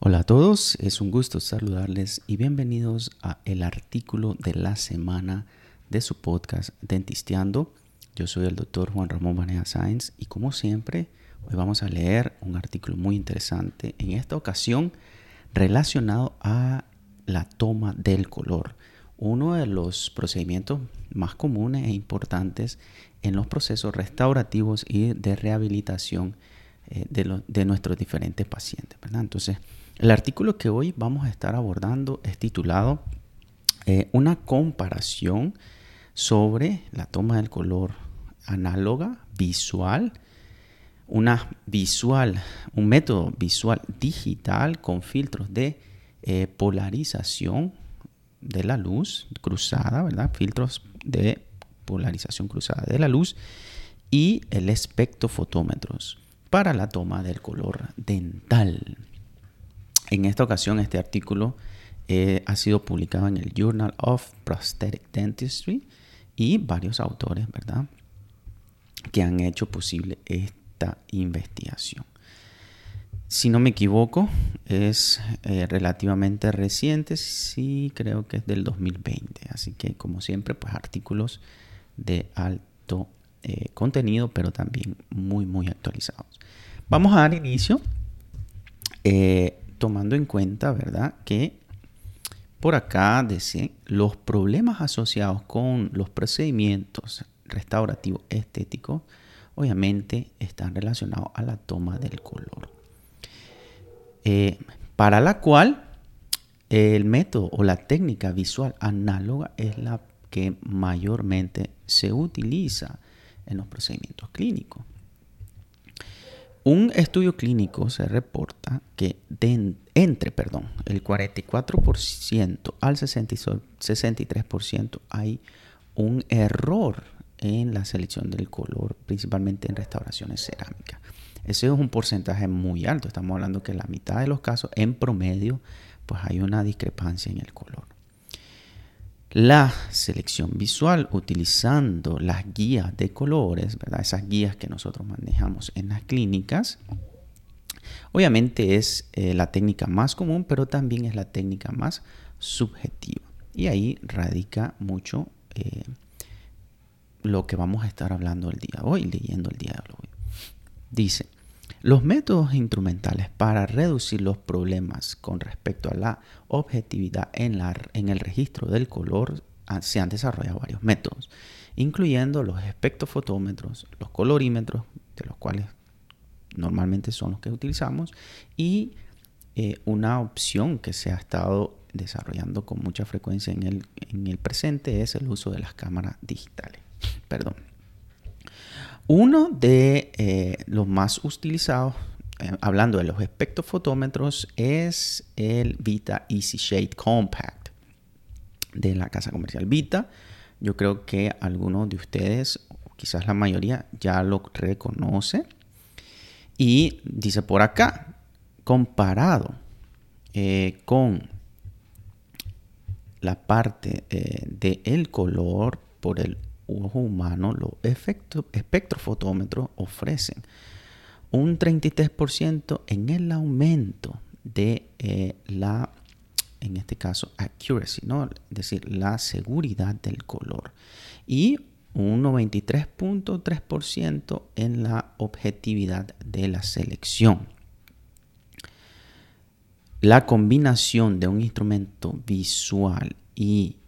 Hola a todos, es un gusto saludarles y bienvenidos a el artículo de la semana de su podcast Dentisteando. Yo soy el doctor Juan Ramón Vanea Sáenz y como siempre hoy vamos a leer un artículo muy interesante, en esta ocasión relacionado a la toma del color, uno de los procedimientos más comunes e importantes en los procesos restaurativos y de rehabilitación eh, de, nuestros diferentes pacientes. Entonces, el artículo que hoy vamos a estar abordando es titulado eh, Una comparación sobre la toma del color análoga, visual, una visual, un método visual digital con filtros de eh, polarización de la luz cruzada, ¿verdad? Filtros de polarización cruzada de la luz y el espectrofotómetros para la toma del color dental. En esta ocasión, este artículo eh, ha sido publicado en el Journal of Prosthetic Dentistry y varios autores, ¿verdad?, que han hecho posible esta investigación. Si no me equivoco, es eh, relativamente reciente, sí creo que es del 2020, así que como siempre, pues artículos de alto eh, contenido, pero también muy, muy actualizados. Vamos a dar inicio tomando en cuenta, ¿verdad? Que por acá dice los problemas asociados con los procedimientos restaurativos estéticos, obviamente están relacionados a la toma del color. Eh, para la cual el método o la técnica visual análoga es la que mayormente se utiliza en los procedimientos clínicos. Un estudio clínico se reporta que entre perdón, el 44% al 63% hay un error en la selección del color, principalmente en restauraciones cerámicas. Ese es un porcentaje muy alto. Estamos hablando que la mitad de los casos, en promedio, pues hay una discrepancia en el color. La selección visual utilizando las guías de colores, ¿verdad? esas guías que nosotros manejamos en las clínicas, obviamente es eh, la técnica más común, pero también es la técnica más subjetiva. Y ahí radica mucho eh, lo que vamos a estar hablando el día de hoy, leyendo el día de hoy. Dice, los métodos instrumentales para reducir los problemas con respecto a la objetividad en, el registro del color se han desarrollado varios métodos, incluyendo los espectrofotómetros, los colorímetros, de los cuales normalmente son los que utilizamos, y eh, una opción que se ha estado desarrollando con mucha frecuencia en el, en el presente es el uso de las cámaras digitales. Perdón. Uno de eh, los más utilizados, eh, hablando de los espectrofotómetros, es el Vita Easy Shade Compact de la casa comercial Vita. Yo creo que algunos de ustedes, quizás la mayoría, ya lo reconoce. Y dice por acá, comparado eh, con la parte del el color por el ojo humano, los espectrofotómetros ofrecen un 33% en el aumento de eh, la, en este caso, accuracy, ¿no? es decir, la seguridad del color. Y un 93.3% en la objetividad de la selección. La combinación de un instrumento visual y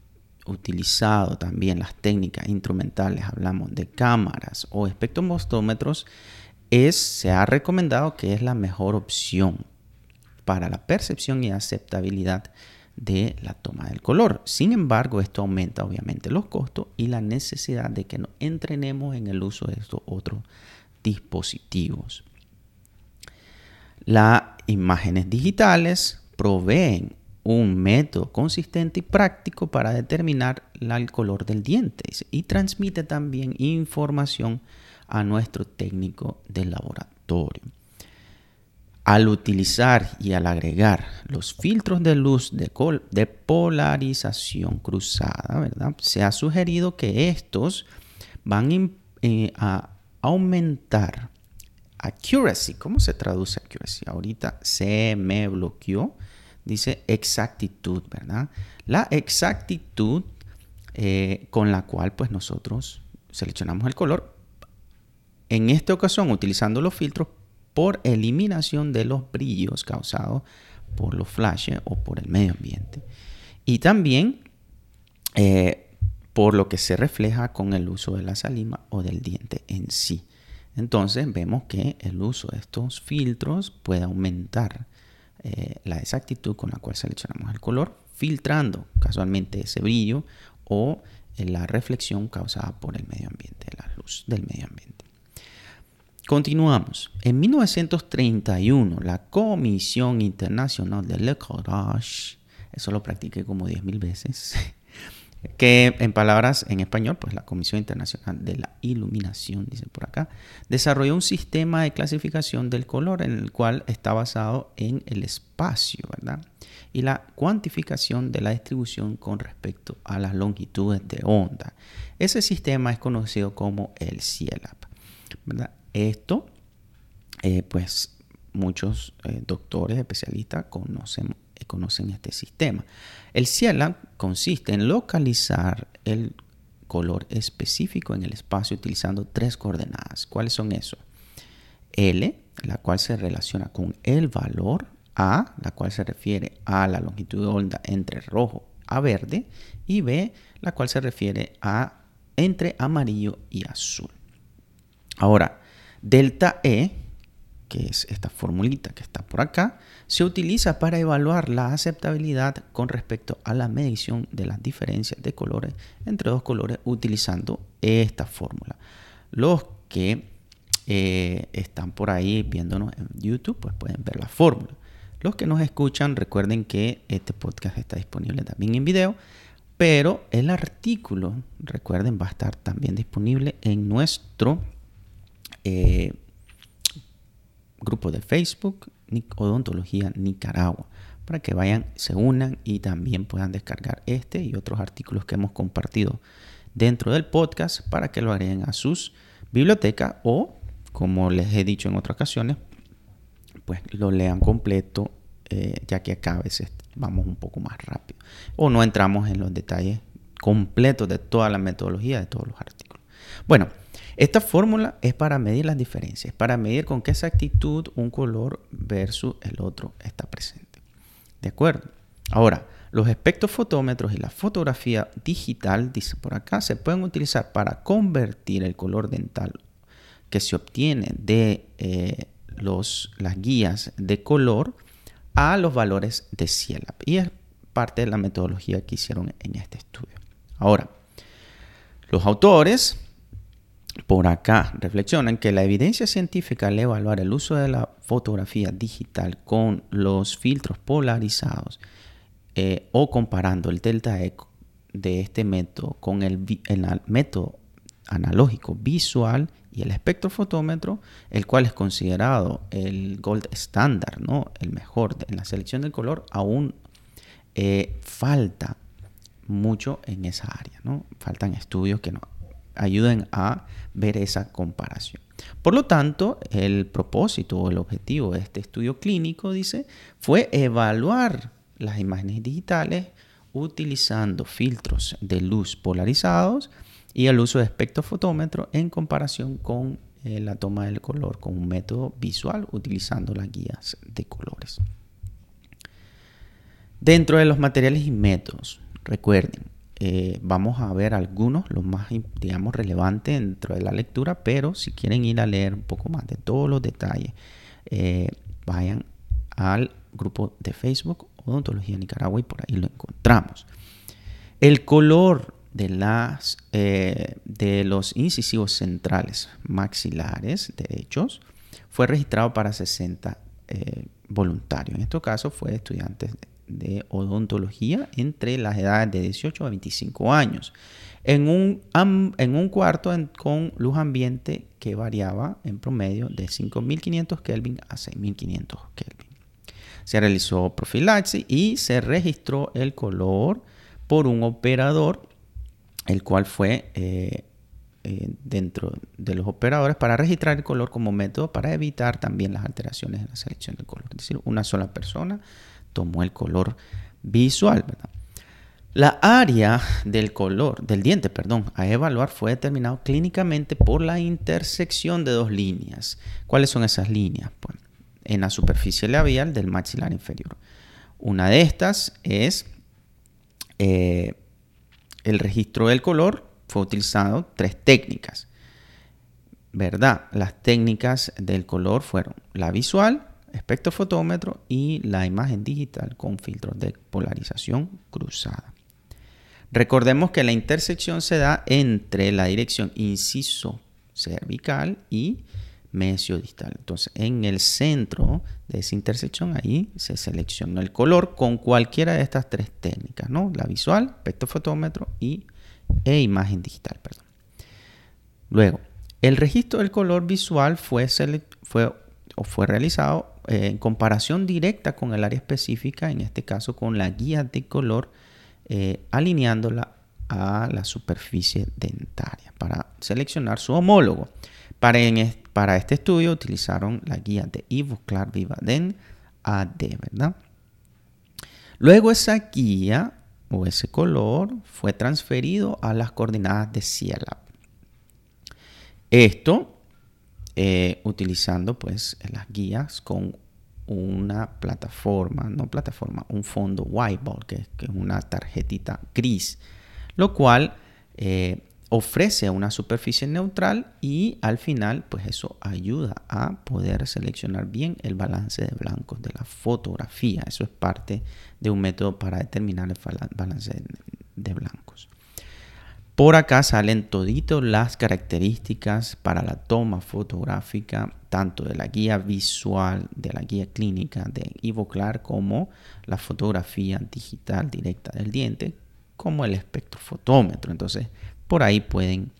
utilizado también las técnicas instrumentales, hablamos de cámaras o espectromostómetros, es, se ha recomendado que es la mejor opción para la percepción y aceptabilidad de la toma del color. Sin embargo, esto aumenta obviamente los costos y la necesidad de que nos entrenemos en el uso de estos otros dispositivos. Las imágenes digitales proveen un método consistente y práctico para determinar el color del diente y transmite también información a nuestro técnico del laboratorio. Al utilizar y al agregar los filtros de luz de, polarización cruzada, ¿verdad? se ha sugerido que estos van eh, a aumentar accuracy. ¿Cómo se traduce accuracy? Ahorita se me bloqueó. Dice exactitud, ¿verdad? La exactitud eh, con la cual pues nosotros seleccionamos el color. En esta ocasión utilizando los filtros por eliminación de los brillos causados por los flashes o por el medio ambiente. Y también eh, por lo que se refleja con el uso de la salima o del diente en sí. Entonces vemos que el uso de estos filtros puede aumentar eh, la exactitud con la cual seleccionamos el color, filtrando casualmente ese brillo o eh, la reflexión causada por el medio ambiente, la luz del medio ambiente. Continuamos. En 1931, la Comisión Internacional de Le Courage, eso lo practiqué como 10.000 veces, que en palabras en español, pues la Comisión Internacional de la Iluminación, dice por acá, desarrolló un sistema de clasificación del color en el cual está basado en el espacio, ¿verdad? Y la cuantificación de la distribución con respecto a las longitudes de onda. Ese sistema es conocido como el CIELAP, ¿verdad? Esto, eh, pues muchos eh, doctores, especialistas conocen conocen este sistema. El CIELAB consiste en localizar el color específico en el espacio utilizando tres coordenadas. ¿Cuáles son esos? L, la cual se relaciona con el valor, A, la cual se refiere a la longitud de onda entre rojo a verde, y B, la cual se refiere a entre amarillo y azul. Ahora, delta E que es esta formulita que está por acá, se utiliza para evaluar la aceptabilidad con respecto a la medición de las diferencias de colores entre dos colores utilizando esta fórmula. Los que eh, están por ahí viéndonos en YouTube, pues pueden ver la fórmula. Los que nos escuchan, recuerden que este podcast está disponible también en video, pero el artículo, recuerden, va a estar también disponible en nuestro eh, grupo de Facebook Odontología Nicaragua para que vayan, se unan y también puedan descargar este y otros artículos que hemos compartido dentro del podcast para que lo agreguen a sus bibliotecas o, como les he dicho en otras ocasiones, pues lo lean completo, eh, ya que acá a veces vamos un poco más rápido o no entramos en los detalles completos de toda la metodología de todos los artículos. Bueno, esta fórmula es para medir las diferencias, para medir con qué exactitud un color versus el otro está presente. ¿De acuerdo? Ahora, los espectrofotómetros y la fotografía digital, dice por acá, se pueden utilizar para convertir el color dental que se obtiene de eh, los, las guías de color a los valores de CIELAP. Y es parte de la metodología que hicieron en este estudio. Ahora, los autores por acá reflexionan que la evidencia científica al evaluar el uso de la fotografía digital con los filtros polarizados eh, o comparando el delta E de este método con el, método analógico visual y el espectrofotómetro, el cual es considerado el gold standard, ¿no? el mejor en la selección del color, aún eh, falta mucho en esa área. ¿no? Faltan estudios que no, ayuden a ver esa comparación. Por lo tanto, el propósito o el objetivo de este estudio clínico, dice, fue evaluar las imágenes digitales utilizando filtros de luz polarizados y el uso de espectrofotómetro en comparación con eh, la toma del color con un método visual utilizando las guías de colores. Dentro de los materiales y métodos, recuerden, eh, vamos a ver algunos, los más, digamos, relevantes dentro de la lectura, pero si quieren ir a leer un poco más de todos los detalles, eh, vayan al grupo de Facebook Odontología Nicaragua y por ahí lo encontramos. El color de, las, eh, de los incisivos centrales maxilares derechos fue registrado para 60 voluntarios. En este caso fue estudiantes de odontología entre las edades de 18 a 25 años, en un, en un cuarto con luz ambiente que variaba en promedio de 5.500 Kelvin a 6.500 Kelvin. Se realizó profilaxis y se registró el color por un operador, el cual fue eh, eh, dentro de los operadores para registrar el color como método para evitar también las alteraciones en la selección del color. Es decir, una sola persona tomó el color visual. La área del color, del diente, perdón, a evaluar fue determinado clínicamente por la intersección de dos líneas. ¿Cuáles son esas líneas? Pues, en la superficie labial del maxilar inferior. Una de estas es eh, el registro del color fue utilizado tres técnicas. ¿Verdad? Las técnicas del color fueron la visual, espectrofotómetro y la imagen digital con filtros de polarización cruzada. Recordemos que la intersección se da entre la dirección inciso cervical y mesio distal. Entonces, en el centro de esa intersección, ahí se selecciona el color con cualquiera de estas tres técnicas, ¿no? La visual, espectrofotómetro y e imagen digital, perdón. Luego, el registro del color visual fue, fue, o fue realizado eh, en comparación directa con el área específica, en este caso con la guía de color, eh, alineándola a la superficie dentaria para seleccionar su homólogo. Para, para este estudio utilizaron la guía de Ivo Clark Vivaden AD, ¿verdad? Luego esa guía o ese color fue transferido a las coordenadas de Cielab. Esto eh, utilizando pues las guías con una plataforma, no plataforma, un fondo whiteboard, que, que es una tarjetita gris, lo cual eh, ofrece una superficie neutral y al final pues eso ayuda a poder seleccionar bien el balance de blancos de la fotografía. Eso es parte de un método para determinar el balance de blancos. Por acá salen toditos las características para la toma fotográfica, tanto de la guía visual, de la guía clínica de Ivoclar, como la fotografía digital directa del diente, como el espectrofotómetro. Entonces, por ahí pueden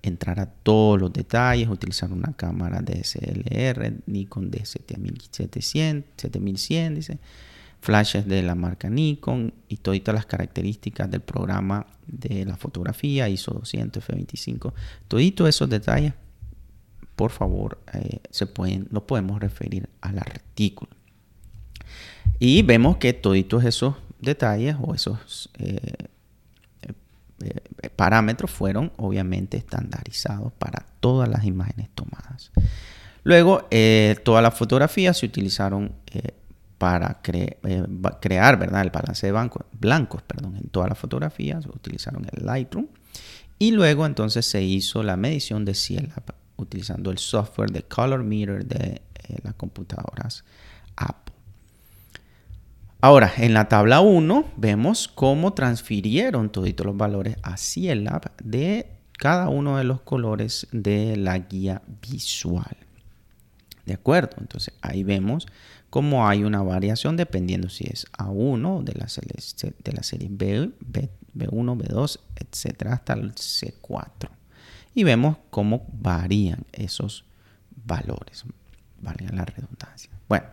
entrar a todos los detalles, utilizar una cámara DSLR, Nikon D7700, 7100, dice, flashes de la marca Nikon y todas las características del programa de la fotografía, ISO 200, F25, toditos esos detalles, por favor, eh, se pueden, lo podemos referir al artículo. Y vemos que toditos esos detalles o esos eh, eh, parámetros fueron obviamente estandarizados para todas las imágenes tomadas. Luego, todas las fotografías se utilizaron eh, para crear ¿verdad? el balance de blancos perdón, en todas las fotografías. Utilizaron el Lightroom. Y luego entonces se hizo la medición de cielo utilizando el software de Color Meter de las computadoras Apple. Ahora, en la tabla 1 vemos cómo transfirieron todos los valores a Cielab de cada uno de los colores de la guía visual. ¿De acuerdo? Entonces ahí vemos cómo hay una variación dependiendo si es A1 de la, de la serie B, B, B1, B2, etcétera, hasta el C4. Y vemos cómo varían esos valores. Valga la redundancia. Bueno,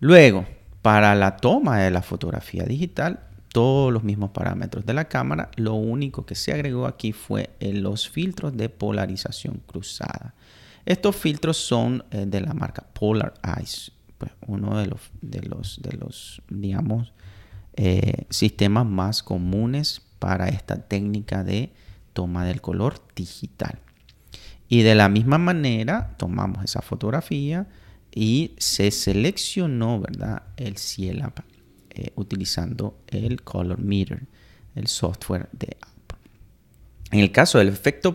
luego para la toma de la fotografía digital, todos los mismos parámetros de la cámara, lo único que se agregó aquí fue eh, los filtros de polarización cruzada. Estos filtros son eh, de la marca Polar Eyes, pues uno de los, de los, de los digamos, eh, sistemas más comunes para esta técnica de toma del color digital. Y de la misma manera tomamos esa fotografía, y se seleccionó ¿verdad? el Cielab eh, utilizando el Color Meter, el software de Apple. En el caso del efecto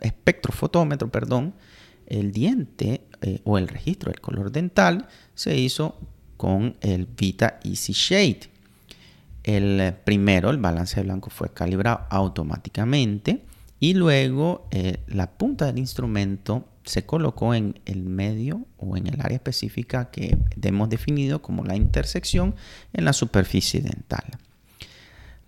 espectrofotómetro, perdón, el diente eh, o el registro del color dental se hizo con el Vita Easy Shade. El primero, el balance de blanco fue calibrado automáticamente y luego eh, la punta del instrumento se colocó en el medio o en el área específica que hemos definido como la intersección en la superficie dental.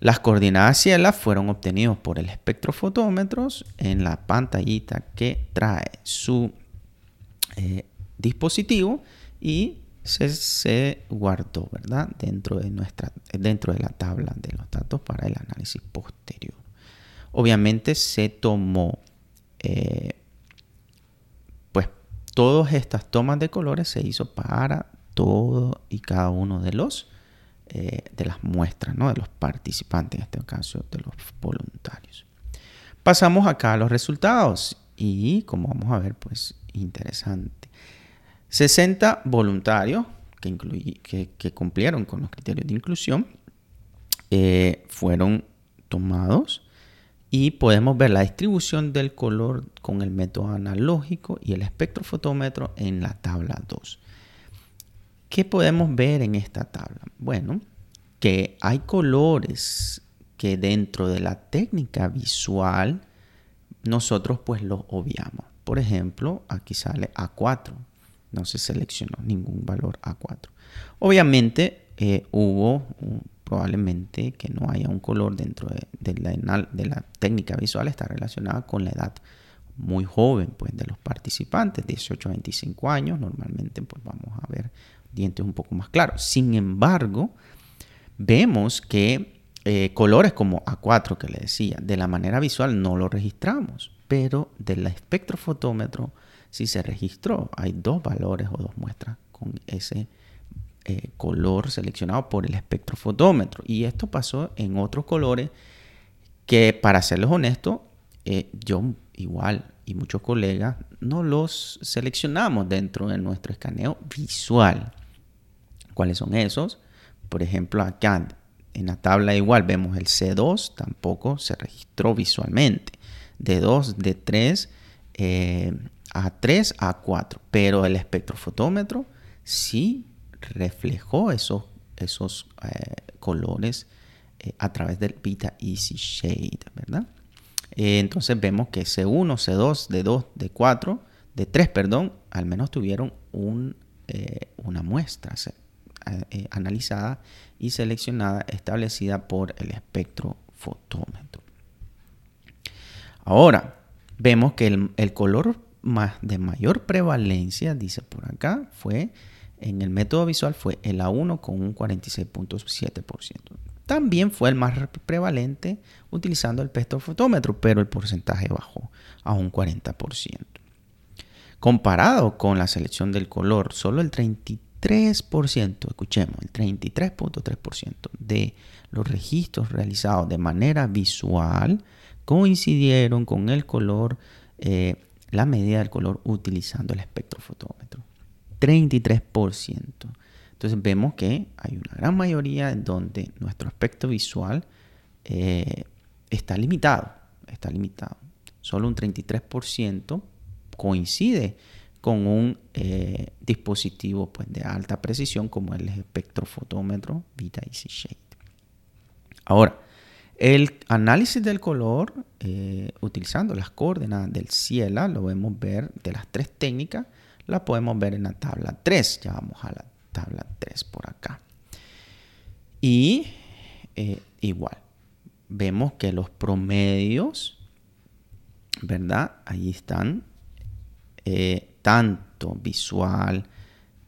Las coordenadas cielas fueron obtenidas por el espectrofotómetro en la pantallita que trae su eh, dispositivo y se, guardó ¿verdad? Dentro, de nuestra, dentro de la tabla de los datos para el análisis posterior. obviamente se tomó, eh, pues todas estas tomas de colores se hizo para todo y cada uno de los eh, de las muestras, ¿no? de los participantes, en este caso de los voluntarios. Pasamos acá a los resultados y como vamos a ver, pues interesante. 60 voluntarios que, que, cumplieron con los criterios de inclusión eh, fueron tomados y podemos ver la distribución del color con el método analógico y el espectrofotómetro en la tabla 2. ¿Qué podemos ver en esta tabla? Bueno, que hay colores que dentro de la técnica visual nosotros pues los obviamos. Por ejemplo, aquí sale A4. No se seleccionó ningún valor A4. Obviamente eh, hubo probablemente que no haya un color dentro de, la, técnica visual está relacionada con la edad muy joven pues de los participantes 18 a 25 años normalmente pues vamos a ver dientes un poco más claros sin embargo vemos que eh, colores como A4 que le decía de la manera visual no lo registramos pero del espectrofotómetro sí se registró hay dos valores o dos muestras con ese eh, color seleccionado por el espectrofotómetro. Y esto pasó en otros colores que, para serles honesto, eh, yo igual y muchos colegas no los seleccionamos dentro de nuestro escaneo visual. ¿Cuáles son esos? Por ejemplo, acá en la tabla igual vemos el C2, tampoco se registró visualmente. D2, D3, A3, A4. Pero el espectrofotómetro sí reflejó esos, esos eh, colores eh, a través del Vita Easy Shade, ¿verdad? Eh, entonces vemos que C1, C2, D2, D4, D3, perdón, al menos tuvieron un, una muestra analizada y seleccionada establecida por el espectrofotómetro. Ahora, vemos que el, color más de mayor prevalencia, dice por acá, fue en el método visual fue el A1 con un 46.7%. También fue el más prevalente utilizando el espectrofotómetro, pero el porcentaje bajó a un 40%. Comparado con la selección del color, solo el 33%, escuchemos, el 33.3% de los registros realizados de manera visual coincidieron con el color, eh, la medida del color utilizando el espectrofotómetro. 33%. Entonces vemos que hay una gran mayoría en donde nuestro aspecto visual eh, está limitado. Está limitado. Solo un 33% coincide con un eh, dispositivo pues, de alta precisión como el espectrofotómetro Vita Easy Shade. Ahora, el análisis del color eh, utilizando las coordenadas del cielo, lo vemos ver de las tres técnicas la podemos ver en la tabla 3. Ya vamos a la tabla 3 por acá. Y eh, igual, vemos que los promedios, ¿verdad? Ahí están, eh, tanto visual,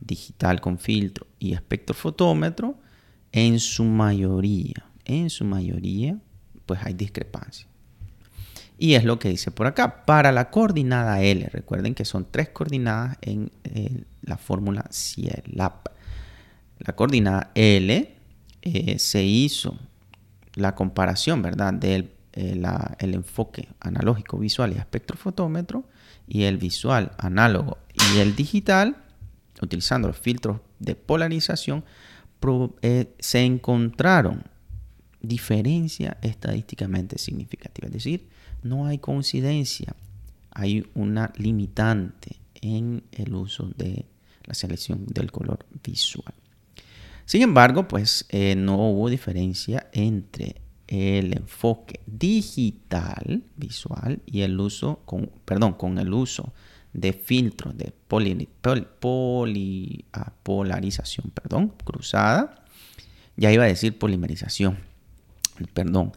digital con filtro y espectrofotómetro, en su mayoría, en su mayoría, pues hay discrepancia. Y es lo que dice por acá. Para la coordinada L, recuerden que son tres coordinadas en eh, la fórmula CIELAP. La coordinada L eh, se hizo la comparación, ¿verdad? Del eh, el enfoque analógico visual y espectrofotómetro y el visual análogo y el digital, utilizando los filtros de polarización, se encontraron diferencia estadísticamente significativa. Es decir, no hay coincidencia, hay una limitante en el uso de la selección del color visual. Sin embargo, pues eh, no hubo diferencia entre el enfoque digital visual y el uso perdón, con el uso de filtros de ah, polarización perdón, cruzada. Ya iba a decir polimerización, perdón,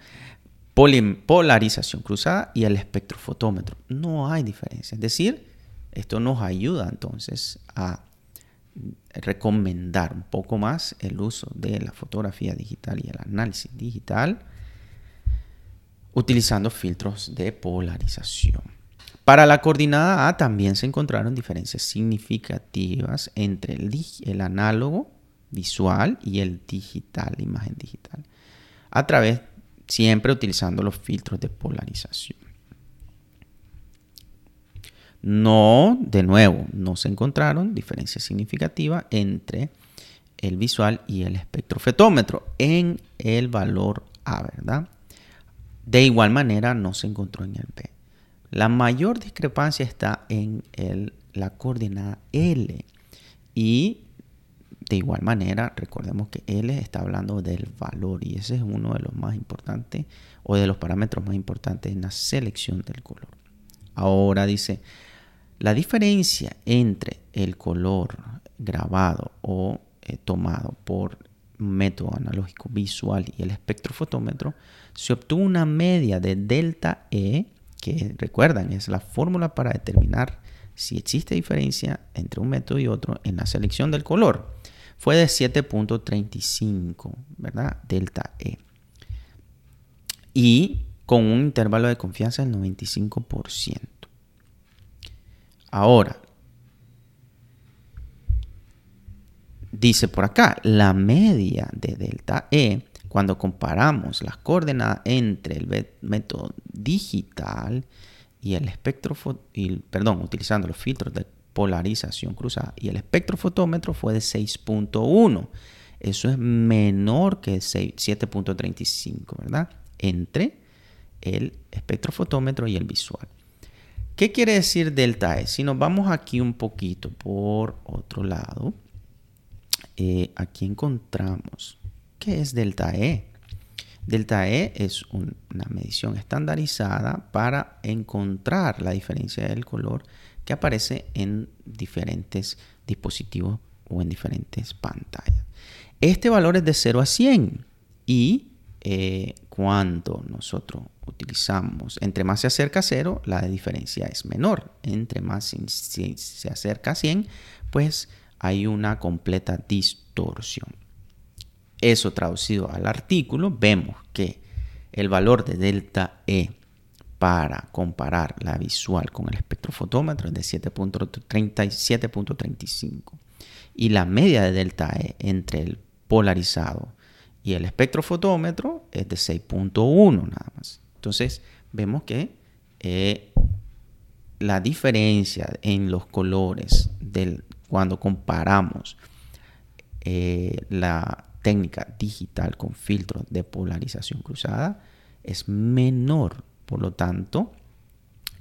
polarización cruzada y el espectrofotómetro. No hay diferencia. Es decir, esto nos ayuda entonces a recomendar un poco más el uso de la fotografía digital y el análisis digital utilizando filtros de polarización. Para la coordinada A también se encontraron diferencias significativas entre el, el análogo visual y el digital, imagen digital, a través siempre utilizando los filtros de polarización. No, de nuevo, no se encontraron diferencias significativas entre el visual y el espectrofetómetro en el valor A, ¿verdad? De igual manera no se encontró en el B. La mayor discrepancia está en el, la coordenada L y de igual manera, recordemos que L está hablando del valor y ese es uno de los más importantes o de los parámetros más importantes en la selección del color. Ahora dice, la diferencia entre el color grabado o eh, tomado por método analógico visual y el espectrofotómetro, se obtuvo una media de delta E, que recuerdan es la fórmula para determinar si existe diferencia entre un método y otro en la selección del color. Fue de 7.35, ¿verdad? Delta E. Y con un intervalo de confianza del 95%. Ahora, dice por acá, la media de delta E, cuando comparamos las coordenadas entre el método digital y el espectro, perdón, utilizando los filtros de polarización cruzada y el espectrofotómetro fue de 6.1. Eso es menor que 7.35, ¿verdad? Entre el espectrofotómetro y el visual. ¿Qué quiere decir delta E? Si nos vamos aquí un poquito por otro lado, eh, aquí encontramos, ¿qué es delta E? Delta E es una medición estandarizada para encontrar la diferencia del color que aparece en diferentes dispositivos o en diferentes pantallas. Este valor es de 0 a 100 y eh, cuando nosotros utilizamos, entre más se acerca a 0, la diferencia es menor. Entre más se, acerca a 100, pues hay una completa distorsión. Eso traducido al artículo, vemos que el valor de delta E para comparar la visual con el espectrofotómetro es de 7.35 y la media de delta E entre el polarizado y el espectrofotómetro es de 6.1 nada más. Entonces vemos que eh, la diferencia en los colores del, cuando comparamos eh, la técnica digital con filtros de polarización cruzada es menor. Por lo tanto,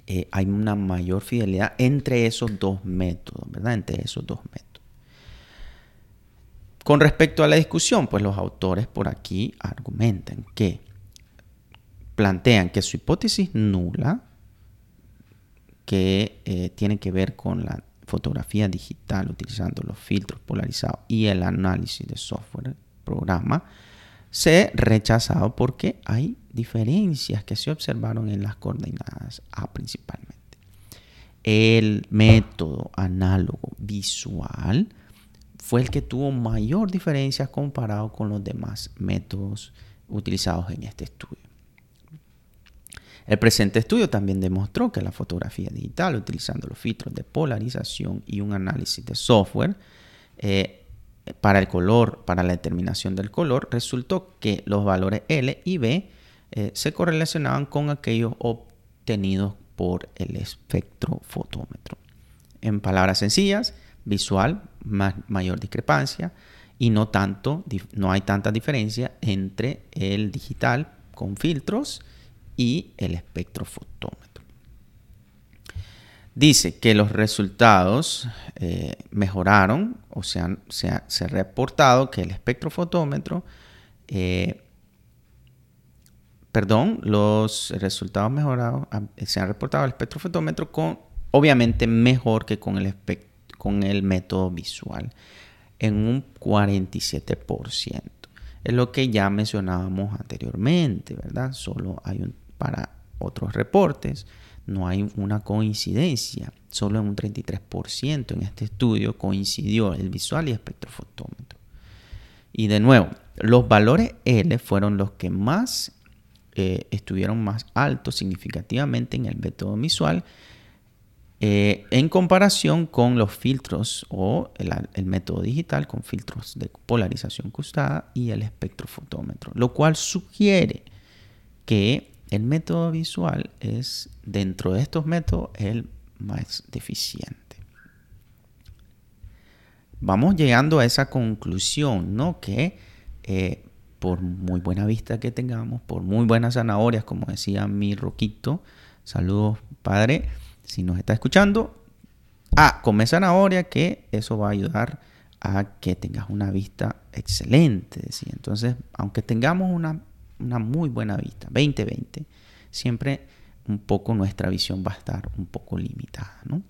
eh, hay una mayor fidelidad entre esos dos métodos, ¿verdad? Entre esos dos métodos. Con respecto a la discusión, pues los autores por aquí argumentan que plantean que su hipótesis nula, que eh, tiene que ver con la fotografía digital utilizando los filtros polarizados y el análisis de software programa, se rechazado porque hay diferencias que se observaron en las coordenadas A principalmente. El método análogo visual fue el que tuvo mayor diferencia comparado con los demás métodos utilizados en este estudio. El presente estudio también demostró que la fotografía digital, utilizando los filtros de polarización y un análisis de software eh, para el color, para la determinación del color, resultó que los valores L y B eh, se correlacionaban con aquellos obtenidos por el espectrofotómetro. En palabras sencillas, visual, mayor discrepancia y no, tanto, no hay tanta diferencia entre el digital con filtros y el espectrofotómetro. Dice que los resultados eh, mejoraron, o sea, se ha, reportado que el espectrofotómetro, eh, perdón, los resultados mejorados, ah, se han reportado el espectrofotómetro con, obviamente, mejor que con el con el método visual en un 47%. Es lo que ya mencionábamos anteriormente, ¿verdad? Solo hay un, para otros reportes, no hay una coincidencia. Solo en un 33% en este estudio coincidió el visual y espectrofotómetro. Y de nuevo, los valores L fueron los que más estuvieron más altos significativamente en el método visual eh, en comparación con los filtros o el, método digital con filtros de polarización cruzada y el espectrofotómetro, lo cual sugiere que el método visual es dentro de estos métodos el más deficiente. Vamos llegando a esa conclusión, ¿no? Que eh, por muy buena vista que tengamos, por muy buenas zanahorias, como decía mi roquito, saludos padre, si nos está escuchando, ah, come zanahoria, que eso va a ayudar a que tengas una vista excelente. Entonces, aunque tengamos una, muy buena vista, 20-20, siempre un poco nuestra visión va a estar un poco limitada, ¿no?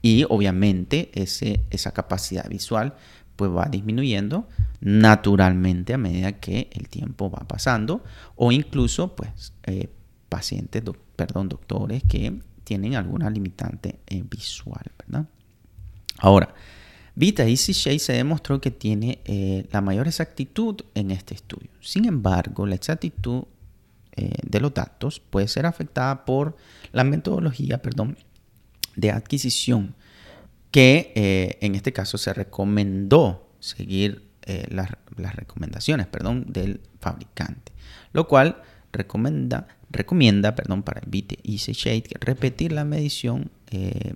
Y obviamente ese, esa capacidad visual pues va disminuyendo naturalmente a medida que el tiempo va pasando o incluso pues eh, pacientes, perdón, doctores que tienen alguna limitante eh, visual, ¿verdad? Ahora, Vita Easy Shade se demostró que tiene eh, la mayor exactitud en este estudio. Sin embargo, la exactitud de los datos puede ser afectada por la metodología, perdón, de adquisición que eh, en este caso se recomendó seguir eh, las, recomendaciones perdón, del fabricante, lo cual recomienda, recomienda perdón, para el Vite Easy Shade repetir la medición eh,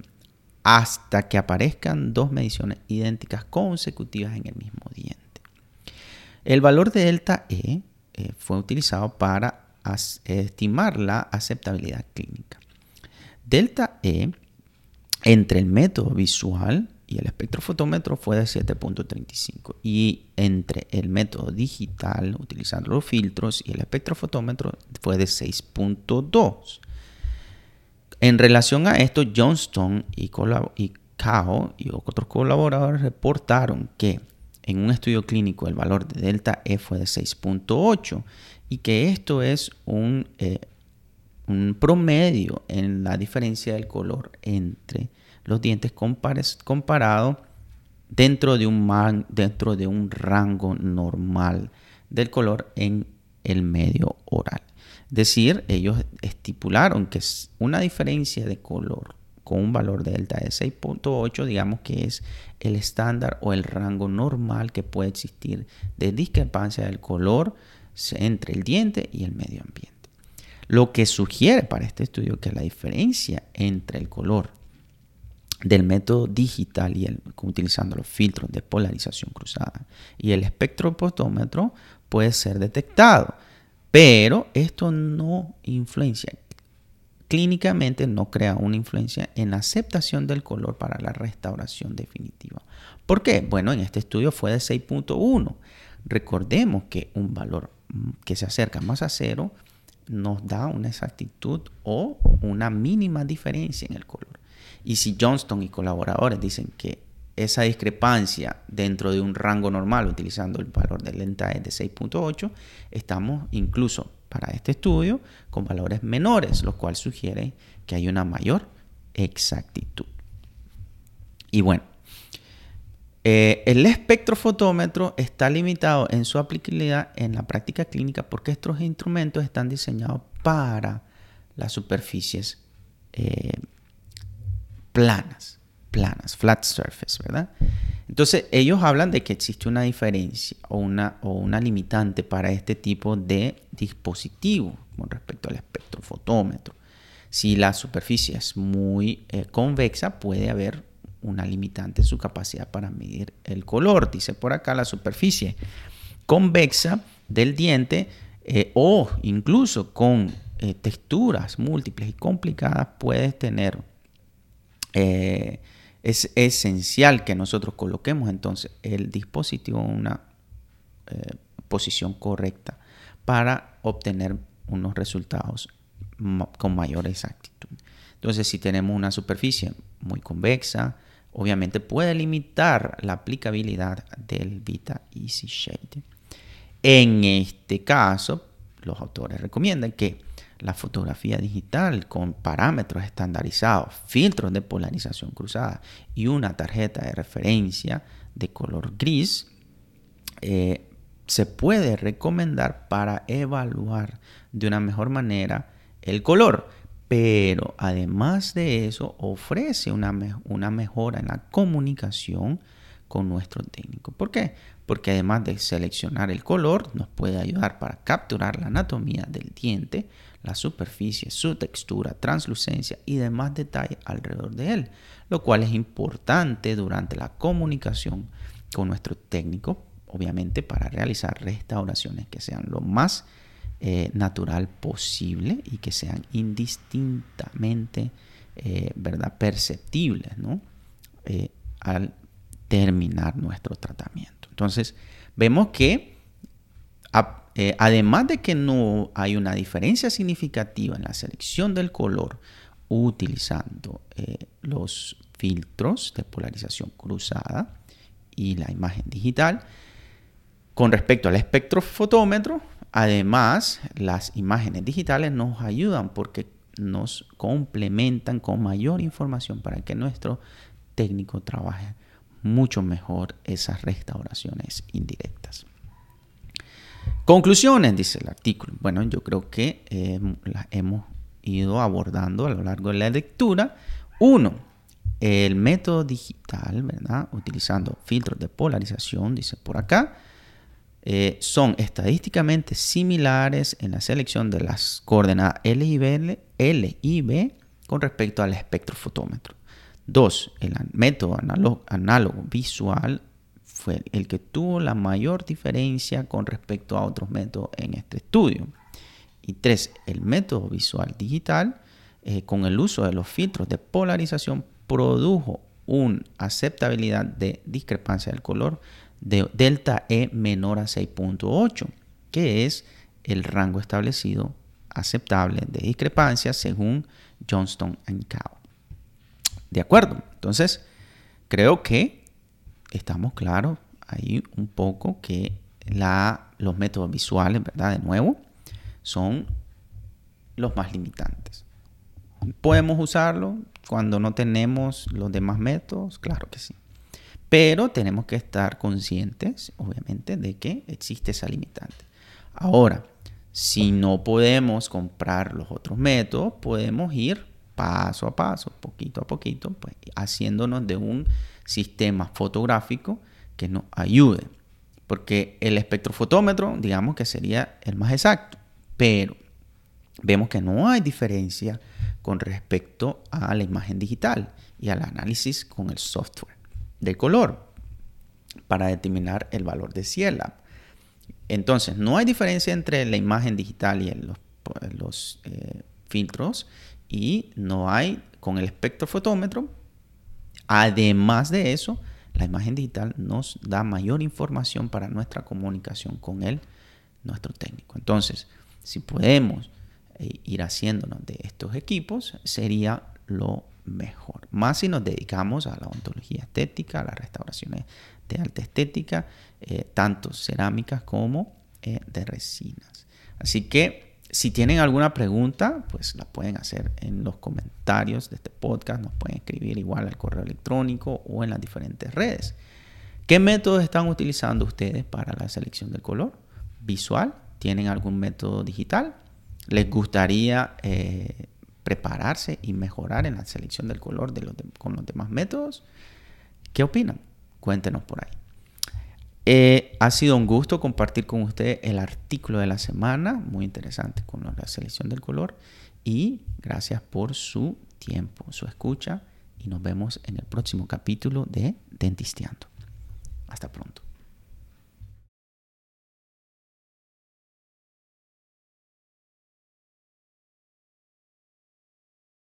hasta que aparezcan dos mediciones idénticas consecutivas en el mismo diente. El valor de delta E fue utilizado para estimar la aceptabilidad clínica. Delta E entre el método visual y el espectrofotómetro fue de 7.35 y entre el método digital utilizando los filtros y el espectrofotómetro fue de 6.2. En relación a esto, Johnston y, y Cao y otros colaboradores reportaron que en un estudio clínico el valor de delta E fue de 6.8 y que esto es un eh, un promedio en la diferencia del color entre los dientes comparado dentro de, un dentro de un rango normal del color en el medio oral. Es decir, ellos estipularon que es una diferencia de color con un valor de delta de 6.8, digamos que es el estándar o el rango normal que puede existir de discrepancia del color entre el diente y el medio ambiente. Lo que sugiere para este estudio que la diferencia entre el color del método digital y el utilizando los filtros de polarización cruzada y el espectrofotómetro puede ser detectado, pero esto no influencia clínicamente no crea una influencia en la aceptación del color para la restauración definitiva. ¿Por qué? Bueno, en este estudio fue de 6.1. Recordemos que un valor que se acerca más a cero nos da una exactitud o una mínima diferencia en el color. Y si Johnston y colaboradores dicen que esa discrepancia dentro de un rango normal, utilizando el valor de lenta es de 6.8, estamos incluso para este estudio con valores menores, lo cual sugiere que hay una mayor exactitud. Y bueno, eh, el espectrofotómetro está limitado en su aplicabilidad en la práctica clínica porque estos instrumentos están diseñados para las superficies eh, planas, planas, flat surface, ¿verdad? Entonces ellos hablan de que existe una diferencia o una, o una limitante para este tipo de dispositivo con respecto al espectrofotómetro. Si la superficie es muy eh, convexa, puede haber una limitante su capacidad para medir el color. Dice por acá la superficie convexa del diente eh, o incluso con eh, texturas múltiples y complicadas puedes tener eh, es esencial que nosotros coloquemos entonces el dispositivo en una posición correcta para obtener unos resultados con mayor exactitud. Entonces, si tenemos una superficie muy convexa, obviamente puede limitar la aplicabilidad del Vita Easy Shade. En este caso, los autores recomiendan que la fotografía digital con parámetros estandarizados, filtros de polarización cruzada y una tarjeta de referencia de color gris eh, se puede recomendar para evaluar de una mejor manera el color. Pero además de eso, ofrece una, mejora en la comunicación con nuestro técnico. ¿Por qué? Porque además de seleccionar el color, nos puede ayudar para capturar la anatomía del diente, la superficie, su textura, translucencia y demás detalles alrededor de él, lo cual es importante durante la comunicación con nuestro técnico, obviamente para realizar restauraciones que sean lo más eh, natural posible y que sean indistintamente eh, ¿verdad? perceptibles ¿no? Eh, al terminar nuestro tratamiento. Entonces, vemos que además de que no hay una diferencia significativa en la selección del color utilizando los filtros de polarización cruzada y la imagen digital, con respecto al espectrofotómetro, además las imágenes digitales nos ayudan porque nos complementan con mayor información para que nuestro técnico trabaje mucho mejor esas restauraciones indirectas. Conclusiones, dice el artículo. Bueno, yo creo que eh, las hemos ido abordando a lo largo de la lectura. Uno, el método digital, ¿verdad? Utilizando filtros de polarización, dice por acá, eh, son estadísticamente similares en la selección de las coordenadas L y B con respecto al espectrofotómetro. Dos, el método análogo, visual fue el que tuvo la mayor diferencia con respecto a otros métodos en este estudio. Y tres, el método visual digital, eh, con el uso de los filtros de polarización, produjo una aceptabilidad de discrepancia del color de delta E menor a 6.8, que es el rango establecido aceptable de discrepancia según Johnston y Cow. De acuerdo. Entonces, creo que estamos claros ahí un poco que la, los métodos visuales, ¿verdad? De nuevo, son los más limitantes. ¿Podemos usarlo cuando no tenemos los demás métodos? Claro que sí. Pero tenemos que estar conscientes, obviamente, de que existe esa limitante. Ahora, si no podemos comprar los otros métodos, podemos ir paso a paso, poquito a poquito, pues haciéndonos de un sistema fotográfico que nos ayude. Porque el espectrofotómetro, digamos que sería el más exacto, pero vemos que no hay diferencia con respecto a la imagen digital y al análisis con el software de color para determinar el valor de CIELAB. Entonces, no hay diferencia entre la imagen digital y los, los eh, filtros y no hay con el espectrofotómetro. Además de eso, la imagen digital nos da mayor información para nuestra comunicación con él, nuestro técnico. Entonces, si podemos eh, ir haciéndonos de estos equipos, sería lo mejor. Más si nos dedicamos a la ontología estética, a las restauraciones de alta estética, eh, tanto cerámicas como eh, de resinas. Así que si tienen alguna pregunta, pues la pueden hacer en los comentarios de este podcast, nos pueden escribir igual al correo electrónico o en las diferentes redes. ¿Qué métodos están utilizando ustedes para la selección del color? ¿Visual? ¿Tienen algún método digital? ¿Les gustaría eh, prepararse y mejorar en la selección del color con los demás métodos? ¿Qué opinan? Cuéntenos por ahí. Eh, ha sido un gusto compartir con ustedes el artículo de la semana, muy interesante con la selección del color. Y gracias por su tiempo, su escucha. Y nos vemos en el próximo capítulo de Dentisteando. Hasta pronto.